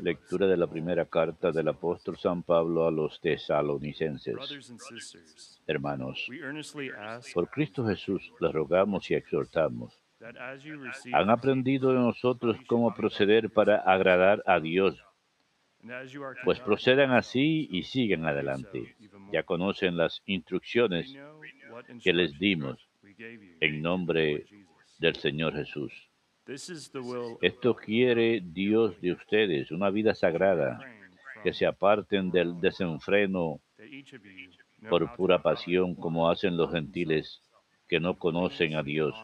Lectura de la primera carta del apóstol San Pablo a los tesalonicenses. Hermanos, por Cristo Jesús les rogamos y exhortamos. Han aprendido de nosotros cómo proceder para agradar a Dios. Pues procedan así y siguen adelante. Ya conocen las instrucciones que les dimos en nombre del Señor Jesús. Esto quiere Dios de ustedes, una vida sagrada, que se aparten del desenfreno por pura pasión como hacen los gentiles que no conocen a Dios,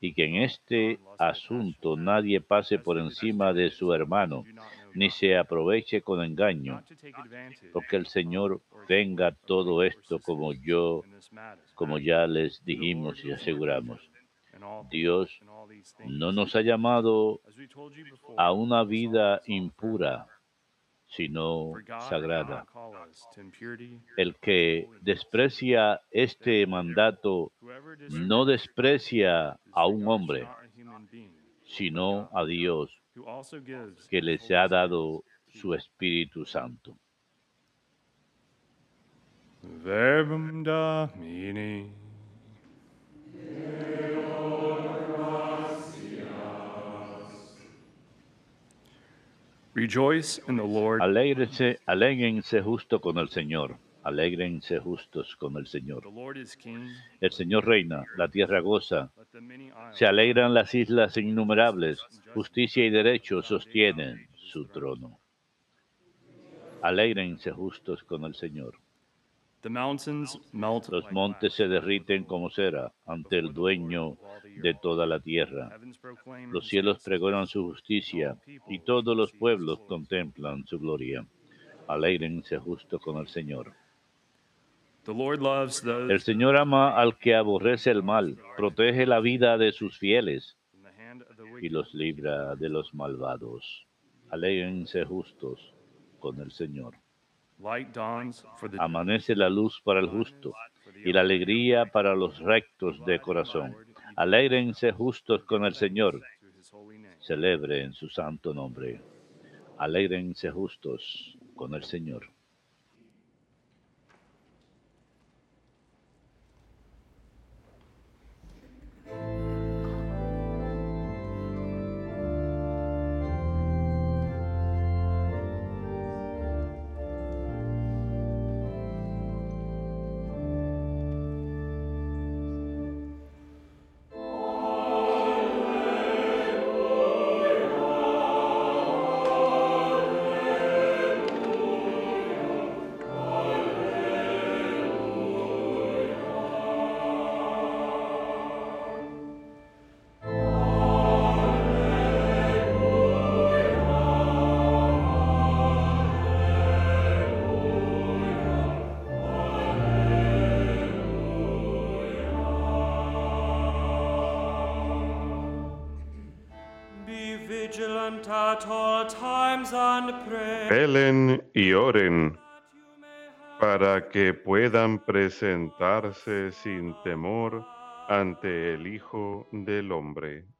y que en este asunto nadie pase por encima de su hermano, ni se aproveche con engaño, porque el Señor venga todo esto como yo, como ya les dijimos y aseguramos. Dios no nos ha llamado a una vida impura, sino sagrada. El que desprecia este mandato no desprecia a un hombre, sino a Dios, que les ha dado su Espíritu Santo. Rejoice in the Lord. alégrense justo con el Señor. Alégrense justos con el Señor. El Señor reina, la tierra goza. Se alegran las islas innumerables. Justicia y derecho sostienen su trono. Alégrense justos con el Señor. Los montes se derriten como cera ante el dueño de toda la tierra. Los cielos pregonan su justicia y todos los pueblos contemplan su gloria. Alégrense justo con el Señor. El Señor ama al que aborrece el mal, protege la vida de sus fieles y los libra de los malvados. Alégrense justos con el Señor. Amanece la luz para el justo y la alegría para los rectos de corazón. Alégrense justos con el Señor. Celebre en su santo nombre. Alégrense justos con el Señor. Velen y oren para que puedan presentarse sin temor ante el Hijo del Hombre.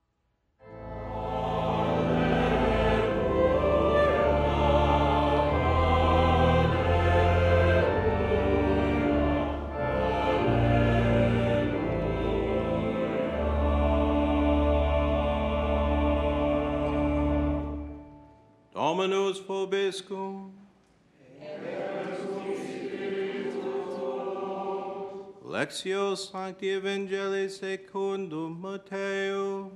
Dominus vobiscum. Lectio Sancti Evangelii secundum Mateo.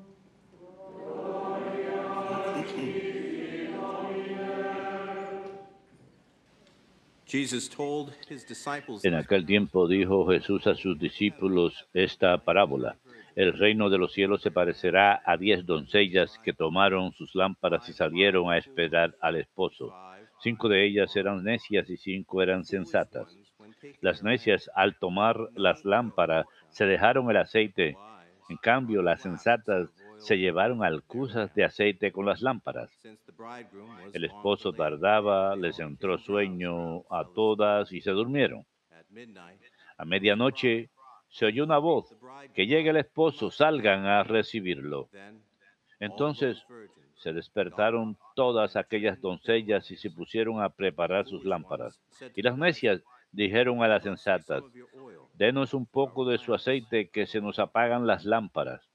En aquel tiempo dijo Jesús a sus discípulos esta parábola. El reino de los cielos se parecerá a diez doncellas que tomaron sus lámparas y salieron a esperar al esposo. Cinco de ellas eran necias y cinco eran sensatas. Las necias, al tomar las lámparas, se dejaron el aceite. En cambio, las sensatas se llevaron alcusas de aceite con las lámparas. El esposo tardaba, les entró sueño a todas y se durmieron. A medianoche se oyó una voz, que llegue el esposo, salgan a recibirlo. Entonces se despertaron todas aquellas doncellas y se pusieron a preparar sus lámparas. Y las necias dijeron a las sensatas, denos un poco de su aceite que se nos apagan las lámparas.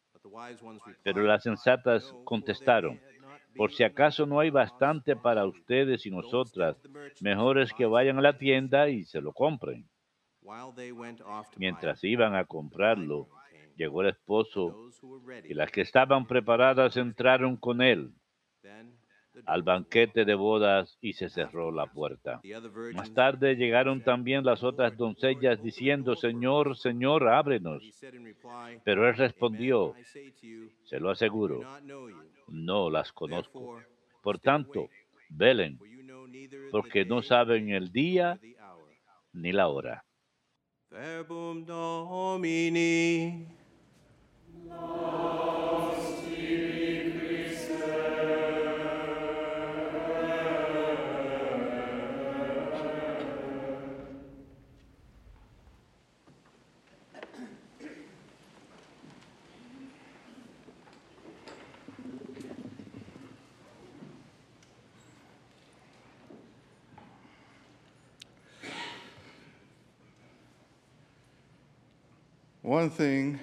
Pero las sensatas contestaron, por si acaso no hay bastante para ustedes y nosotras, mejor es que vayan a la tienda y se lo compren. Mientras iban a comprarlo, llegó el esposo y las que estaban preparadas entraron con él al banquete de bodas y se cerró la puerta. Más tarde llegaron también las otras doncellas diciendo, Señor, Señor, ábrenos. Pero él respondió, se lo aseguro, no las conozco. Por tanto, velen, porque no saben el día ni la hora. Verbum Domini. Thing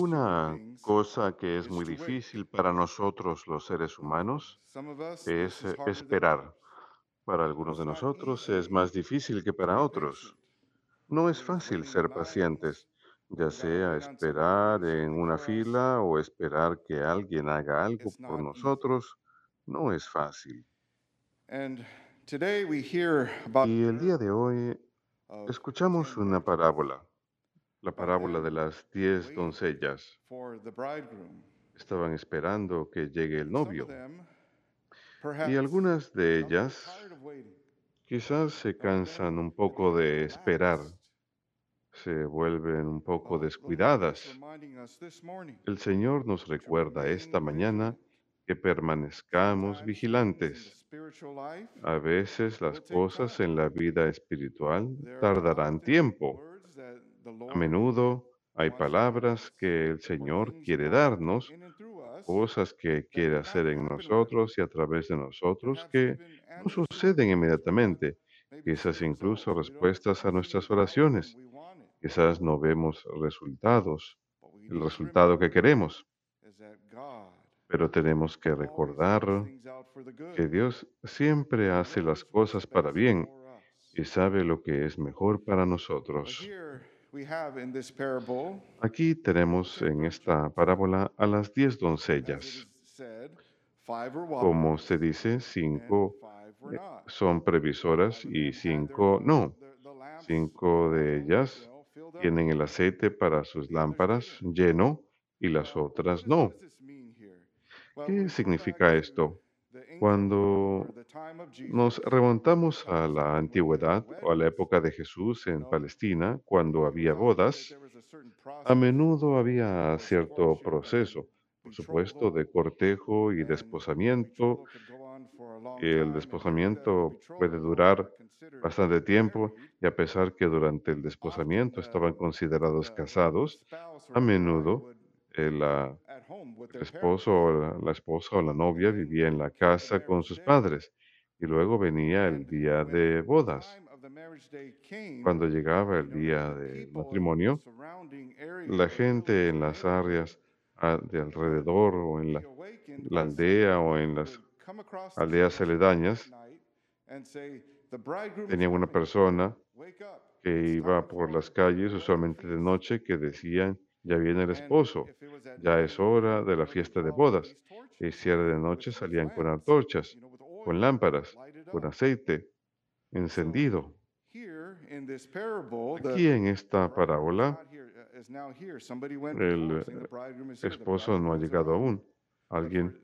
una cosa que es muy difícil para nosotros los seres humanos es esperar. Para algunos de nosotros es más difícil que para otros. No es fácil ser pacientes, ya sea esperar en una fila o esperar que alguien haga algo por nosotros. No es fácil. Y el día de hoy escuchamos una parábola la parábola de las diez doncellas. Estaban esperando que llegue el novio. Y algunas de ellas quizás se cansan un poco de esperar, se vuelven un poco descuidadas. El Señor nos recuerda esta mañana que permanezcamos vigilantes. A veces las cosas en la vida espiritual tardarán tiempo a menudo hay palabras que el Señor quiere darnos, cosas que quiere hacer en nosotros y a través de nosotros que no suceden inmediatamente, quizás incluso respuestas a nuestras oraciones. Quizás no vemos resultados, el resultado que queremos. Pero tenemos que recordar que Dios siempre hace las cosas para bien y sabe lo que es mejor para nosotros. Aquí tenemos en esta parábola a las diez doncellas. Como se dice, cinco eh, son previsoras y cinco no. Cinco de ellas tienen el aceite para sus lámparas lleno y las otras no. ¿Qué significa esto? Cuando nos remontamos a la antigüedad o a la época de Jesús en Palestina, cuando había bodas, a menudo había cierto proceso, por supuesto, de cortejo y desposamiento. El desposamiento puede durar bastante tiempo y a pesar que durante el desposamiento estaban considerados casados, a menudo la el esposo o la, esposa o la novia vivía en la casa con sus padres y luego venía el día de bodas. Cuando llegaba el día del matrimonio, la gente en las áreas de alrededor o en la, la aldea o en las aldeas aledañas tenía una persona que iba por las calles, usualmente de noche, que decían, ya viene el esposo, ya es hora de la fiesta de bodas. Y si era de noche salían con antorchas, con lámparas, con aceite encendido. Aquí en esta parábola, el esposo no ha llegado aún. Alguien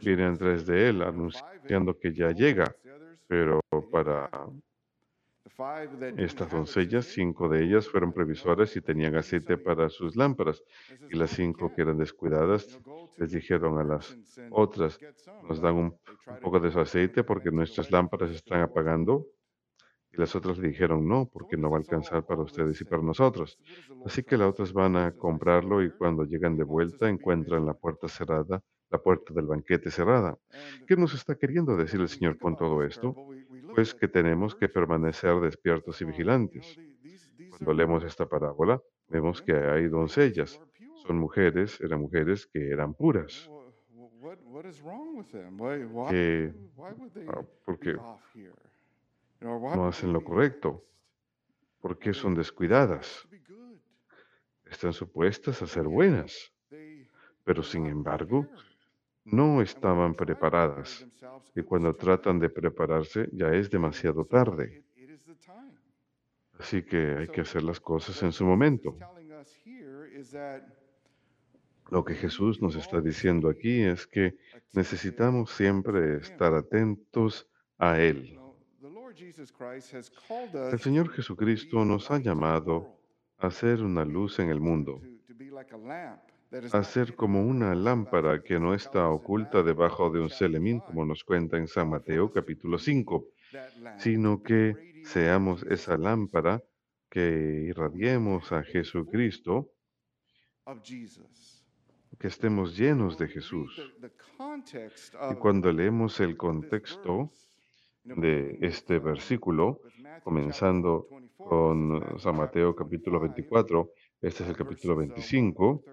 viene antes de él anunciando que ya llega, pero para estas doncellas, cinco de ellas fueron previsoras y tenían aceite para sus lámparas, y las cinco que eran descuidadas les dijeron a las otras, nos dan un, poco de su aceite porque nuestras lámparas están apagando. Y las otras le dijeron, no, porque no va a alcanzar para ustedes y para nosotros. Así que las otras van a comprarlo y cuando llegan de vuelta encuentran la puerta cerrada, la puerta del banquete cerrada. ¿Qué nos está queriendo decir el Señor con todo esto? Pues que tenemos que permanecer despiertos y vigilantes. Cuando leemos esta parábola, vemos que hay doncellas. Son mujeres, eran mujeres que eran puras. Que, ah, porque no hacen lo correcto, porque son descuidadas. Están supuestas a ser buenas, pero sin embargo no estaban preparadas y cuando tratan de prepararse ya es demasiado tarde. Así que hay que hacer las cosas en su momento. Lo que Jesús nos está diciendo aquí es que necesitamos siempre estar atentos a Él. El Señor Jesucristo nos ha llamado a ser una luz en el mundo, a ser como una lámpara que no está oculta debajo de un celemín, como nos cuenta en San Mateo capítulo 5, sino que seamos esa lámpara que irradiemos a Jesucristo, que estemos llenos de Jesús. Y cuando leemos el contexto, de este versículo, comenzando con San Mateo capítulo 24, este es el capítulo 25,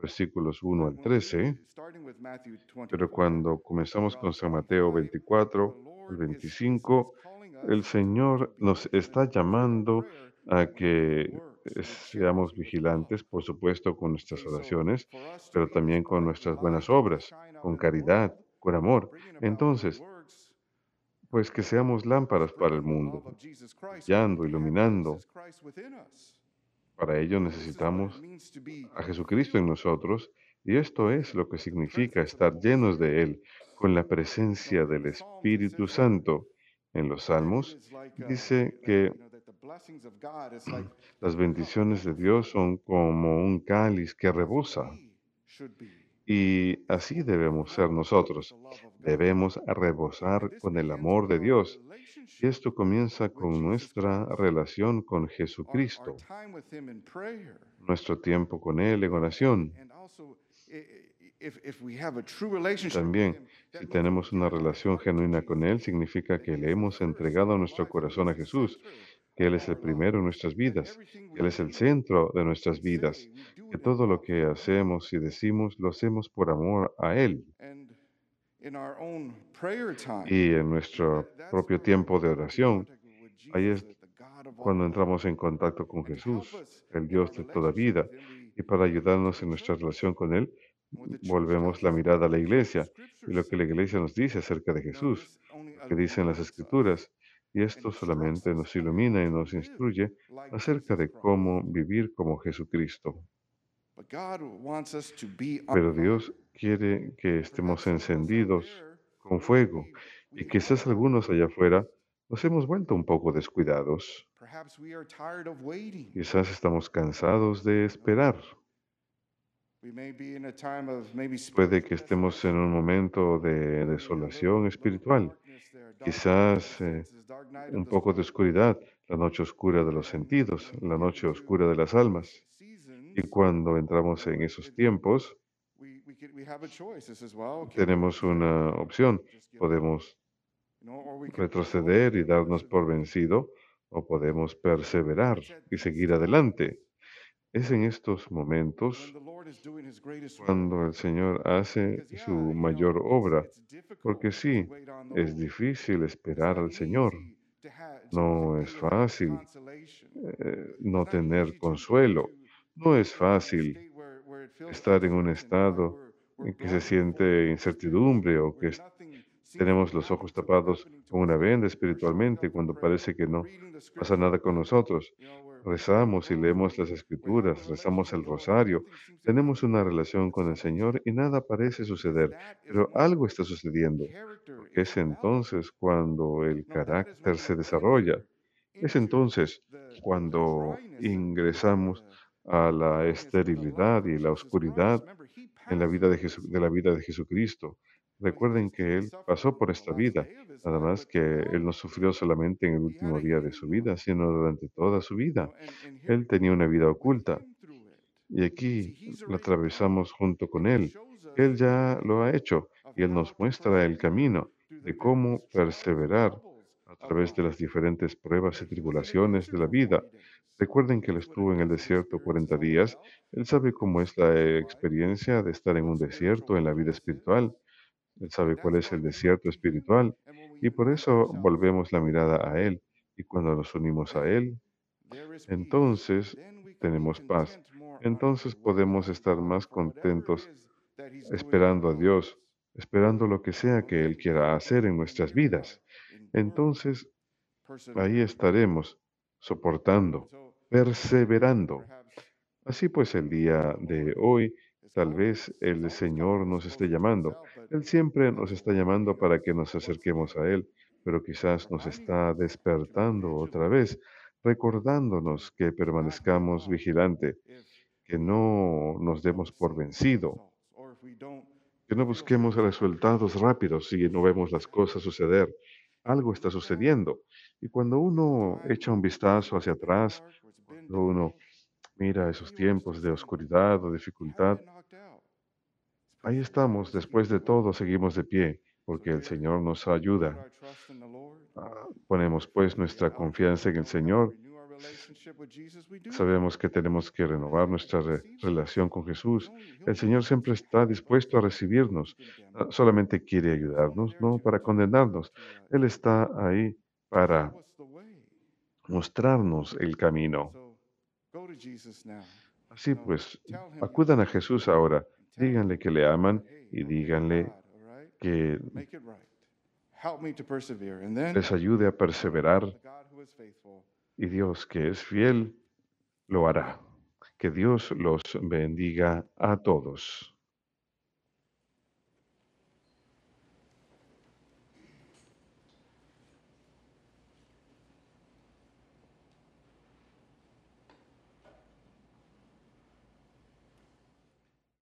versículos 1 al 13, pero cuando comenzamos con San Mateo 24, el 25, el Señor nos está llamando a que seamos vigilantes, por supuesto, con nuestras oraciones, pero también con nuestras buenas obras, con caridad, con amor. Entonces, pues que seamos lámparas para el mundo, brillando, iluminando. Para ello necesitamos a Jesucristo en nosotros y esto es lo que significa estar llenos de Él, con la presencia del Espíritu Santo. En los Salmos dice que las bendiciones de Dios son como un cáliz que rebosa. Y así debemos ser nosotros. Debemos rebosar con el amor de Dios. Y esto comienza con nuestra relación con Jesucristo, nuestro tiempo con Él en oración. También, si tenemos una relación genuina con Él, significa que le hemos entregado nuestro corazón a Jesús que Él es el primero en nuestras vidas, que Él es el centro de nuestras vidas, que todo lo que hacemos y decimos lo hacemos por amor a Él. Y en nuestro propio tiempo de oración, ahí es cuando entramos en contacto con Jesús, el Dios de toda vida, y para ayudarnos en nuestra relación con Él, volvemos la mirada a la iglesia y lo que la iglesia nos dice acerca de Jesús, lo que dicen las escrituras, y esto solamente nos ilumina y nos instruye acerca de cómo vivir como Jesucristo. Pero Dios quiere que estemos encendidos con fuego y quizás algunos allá afuera nos hemos vuelto un poco descuidados. Quizás estamos cansados de esperar. Puede que estemos en un momento de desolación espiritual quizás eh, un poco de oscuridad, la noche oscura de los sentidos, la noche oscura de las almas. Y cuando entramos en esos tiempos, tenemos una opción. Podemos retroceder y darnos por vencido o podemos perseverar y seguir adelante. Es en estos momentos cuando el Señor hace su mayor obra, porque sí, es difícil esperar al Señor. No es fácil eh, no tener consuelo. No es fácil estar en un estado que se siente incertidumbre o que tenemos los ojos tapados con una venda espiritualmente cuando parece que no pasa nada con nosotros. Rezamos y leemos las escrituras, rezamos el rosario, tenemos una relación con el Señor y nada parece suceder, pero algo está sucediendo, porque es entonces cuando el carácter se desarrolla, es entonces cuando ingresamos a la esterilidad y la oscuridad en la vida de, de la vida de Jesucristo. Recuerden que Él pasó por esta vida, nada más que Él no sufrió solamente en el último día de su vida, sino durante toda su vida. Él tenía una vida oculta y aquí la atravesamos junto con Él. Él ya lo ha hecho y Él nos muestra el camino de cómo perseverar a través de las diferentes pruebas y tribulaciones de la vida. Recuerden que Él estuvo en el desierto 40 días. Él sabe cómo es la experiencia de estar en un desierto en la vida espiritual. Él sabe cuál es el desierto espiritual y por eso volvemos la mirada a Él. Y cuando nos unimos a Él, entonces tenemos paz. Entonces podemos estar más contentos esperando a Dios, esperando lo que sea que Él quiera hacer en nuestras vidas. Entonces, ahí estaremos soportando, perseverando. Así pues, el día de hoy, tal vez el Señor nos esté llamando. Él siempre nos está llamando para que nos acerquemos a Él, pero quizás nos está despertando otra vez, recordándonos que permanezcamos vigilante, que no nos demos por vencido, que no busquemos resultados rápidos si no vemos las cosas suceder. Algo está sucediendo. Y cuando uno echa un vistazo hacia atrás, cuando uno mira esos tiempos de oscuridad o dificultad, ahí estamos, después de todo seguimos de pie, porque el Señor nos ayuda. Ah, ponemos pues nuestra confianza en el Señor Sabemos que tenemos que renovar nuestra relación con Jesús. El Señor siempre está dispuesto a recibirnos. Ah, solamente quiere ayudarnos, no para condenarnos. Él está ahí para mostrarnos el camino. Así pues, acudan a Jesús ahora. Díganle que le aman y díganle que les ayude a perseverar y Dios que es fiel lo hará. Que Dios los bendiga a todos.